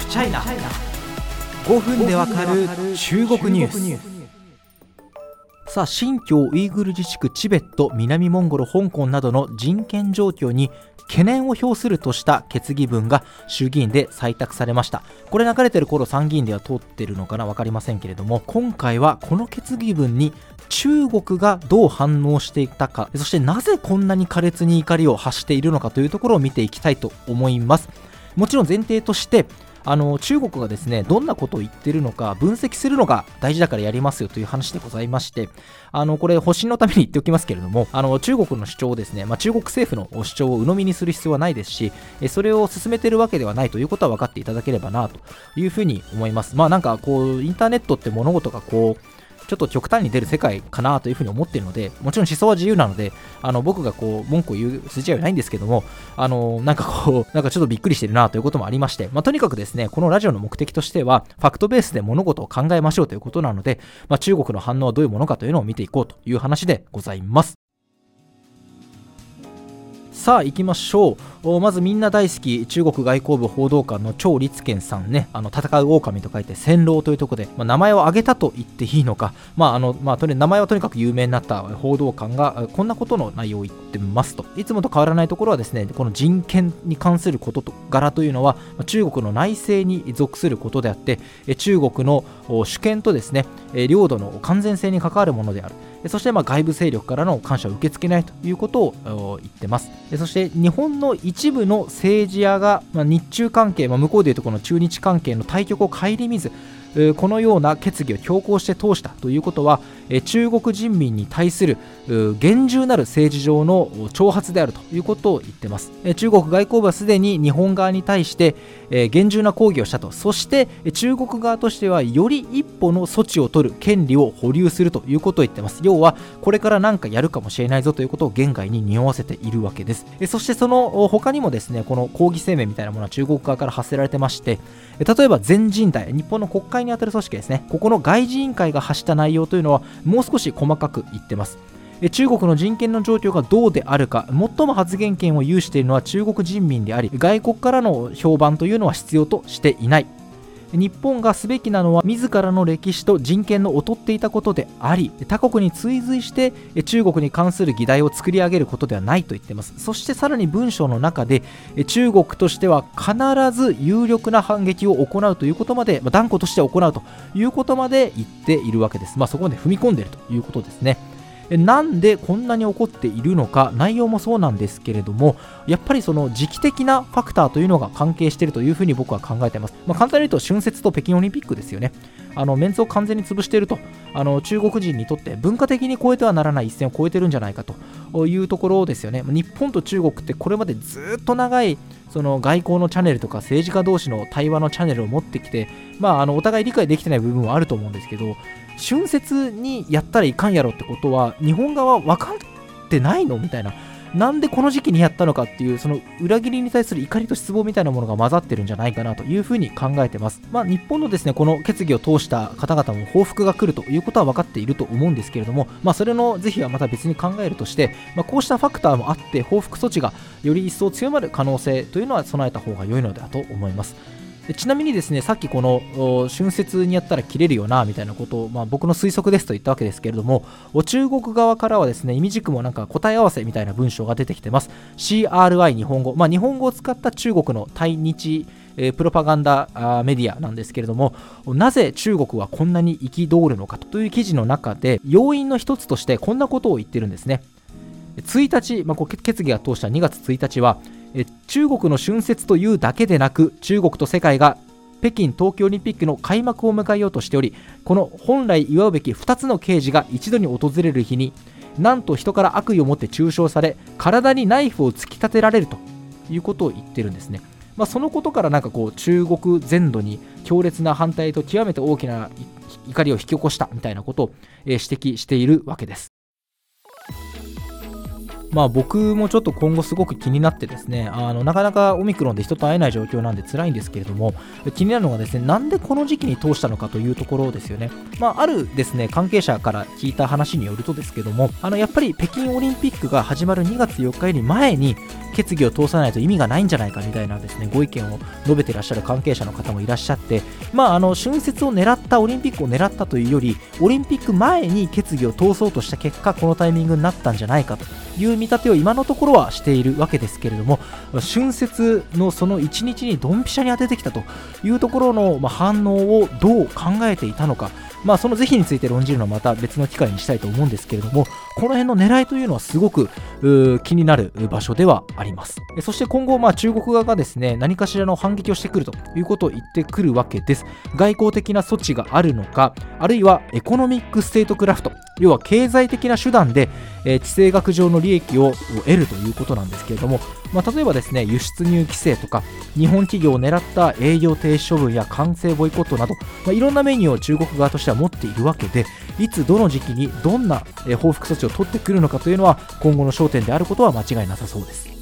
フチャイナ5分でわかる中国ニュース。さあ新疆ウイグル自治区チベット南モンゴル香港などの人権状況に懸念を表するとした決議文が衆議院で採択されました。これ流れてる頃参議院では通ってるのかな分かりませんけれども今回はこの決議文に中国がどう反応していたかそしてなぜこんなに苛烈に怒りを発しているのかというところを見ていきたいと思います。もちろん前提としてあの中国がですねどんなことを言ってるのか分析するのが大事だからやりますよという話でございましてあのこれ保身のために言っておきますけれどもあの中国の主張をですね、まあ、中国政府の主張を鵜呑みにする必要はないですしそれを進めてるわけではないということは分かっていただければなというふうに思います。まあなんかこうインターネットって物事がこうちょっと極端に出る世界かなというふうに思っているので、もちろん思想は自由なので、あの僕がこう文句を言う筋合いはないんですけども、あのなんかこう、なんかちょっとびっくりしてるなということもありまして、まあ、とにかくですね、このラジオの目的としては、ファクトベースで物事を考えましょうということなので、まあ、中国の反応はどういうものかというのを見ていこうという話でございます。さあ行きましょう。まずみんな大好き中国外交部報道官の張立健さんね。あの戦う狼と書いて戦狼というところで、まあ、名前を挙げたと言っていいのか、まああのまあ、とに名前はとにかく有名になった報道官がこんなことの内容を言ってますと。いつもと変わらないところはですねこの人権に関することと柄というのは中国の内政に属することであって中国の主権とですね領土の完全性に関わるものである。そしてま外部勢力からの感謝を受け付けないということを言ってます。そして日本の一部の政治家が、日中関係、まあ、向こうでいうとこの中日関係の対局を顧みずこのような決議を強行して通したということは中国人民に対する厳重なる政治上の挑発であるということを言ってます。中国外交部はすでに日本側に対して厳重な抗議をしたと。そして中国側としてはより一歩の措置を取る権利を保留するということを言ってます。要はこれから何かやるかもしれないぞということを現外に匂わせているわけです。そしてその他にもですねこの抗議声明みたいなものは中国側から発せられてまして例えば全人代日本の国会にあたる組織ですね。ここの外事委員会が発した内容というのはもう少し細かく言ってます。中国の人権の状況がどうであるか最も発言権を有しているのは中国人民であり外国からの評判というのは必要としていない。日本がすべきなのは自らの歴史と人権の劣っていたことであり他国に追随して中国に関する議題を作り上げることではないと言っています。そしてさらに文章の中で中国としては必ず有力な反撃を行うということまで、まあ、断固として行うということまで言っているわけです、まあ、そこまで踏み込んでいるということですね。なんでこんなに起こっているのか内容もそうなんですけれどもやっぱりその時期的なファクターというのが関係しているというふうに僕は考えています、まあ、簡単に言うと春節と北京オリンピックですよね。あのメンツを完全に潰しているとあの中国人にとって文化的に超えてはならない一線を超えてるんじゃないかというところですよね。日本と中国ってこれまでずっと長いその外交のチャンネルとか政治家同士の対話のチャンネルを持ってきて、まあ、あのお互い理解できてない部分はあると思うんですけど春節にやったらいかんやろってことは日本側分かってないのみたいな。なんでこの時期にやったのかっていうその裏切りに対する怒りと失望みたいなものが混ざってるんじゃないかなというふうに考えてます。まあ日本のですねこの決議を通した方々も報復が来るということは分かっていると思うんですけれどもまあそれの是非はまた別に考えるとして、まあ、こうしたファクターもあって報復措置がより一層強まる可能性というのは備えた方が良いのではと思います。ちなみにですねさっきこの春節にやったら切れるよなみたいなことを、まあ、僕の推測ですと言ったわけですけれども中国側からはですね意味軸もなんか答え合わせみたいな文章が出てきてます。CRI 日本語、まあ、日本語を使った中国の対日えプロパガンダメディアなんですけれどもなぜ中国はこんなに憤るのかと。いう記事の中で要因の一つとしてこんなことを言ってるんですね。1日、まあ、決議が通した2月1日は中国の春節というだけでなく中国と世界が北京冬季オリンピックの開幕を迎えようとしておりこの本来祝うべき2つの刑事が一度に訪れる日になんと人から悪意を持って中傷され体にナイフを突き立てられるということを言ってるんですね、まあ、そのことからなんかこう中国全土に強烈な反対と極めて大きな怒りを引き起こしたみたいなことを指摘しているわけです。まあ僕もちょっと今後すごく気になってですね、あのなかなかオミクロンで人と会えない状況なんで辛いんですけれども、気になるのがですね、なんでこの時期に通したのかというところですよね。まああるですね、関係者から聞いた話によるとですけども、あのやっぱり北京オリンピックが始まる2月4日より前に、決議を通さないと意味がないんじゃないかみたいなですねご意見を述べていらっしゃる関係者の方もいらっしゃって、まあ、あの春節を狙ったオリンピックを狙ったというよりオリンピック前に決議を通そうとした結果このタイミングになったんじゃないかという見立てを今のところはしているわけですけれども春節のその1日にドンピシャに当ててきたというところの、反応をどう考えていたのかまあ、その是非について論じるのはまた別の機会にしたいと思うんですけれども、この辺の狙いというのはすごく気になる場所ではあります。そして今後、まあ、中国側がですね、何かしらの反撃をしてくるということを言ってくるわけです。外交的な措置があるのか、あるいは economic statecraft、要は経済的な手段で、えー、地政学上の利益を得るということなんですけれども、まあ、例えばですね、輸出入規制とか、日本企業を狙った営業停止処分や完成ボイコットなど、まあ、いろんなメニューを中国側としては持っているわけで、いつどの時期にどんな報復措置を取ってくるのかというのは今後の焦点であることは間違いなさそうです。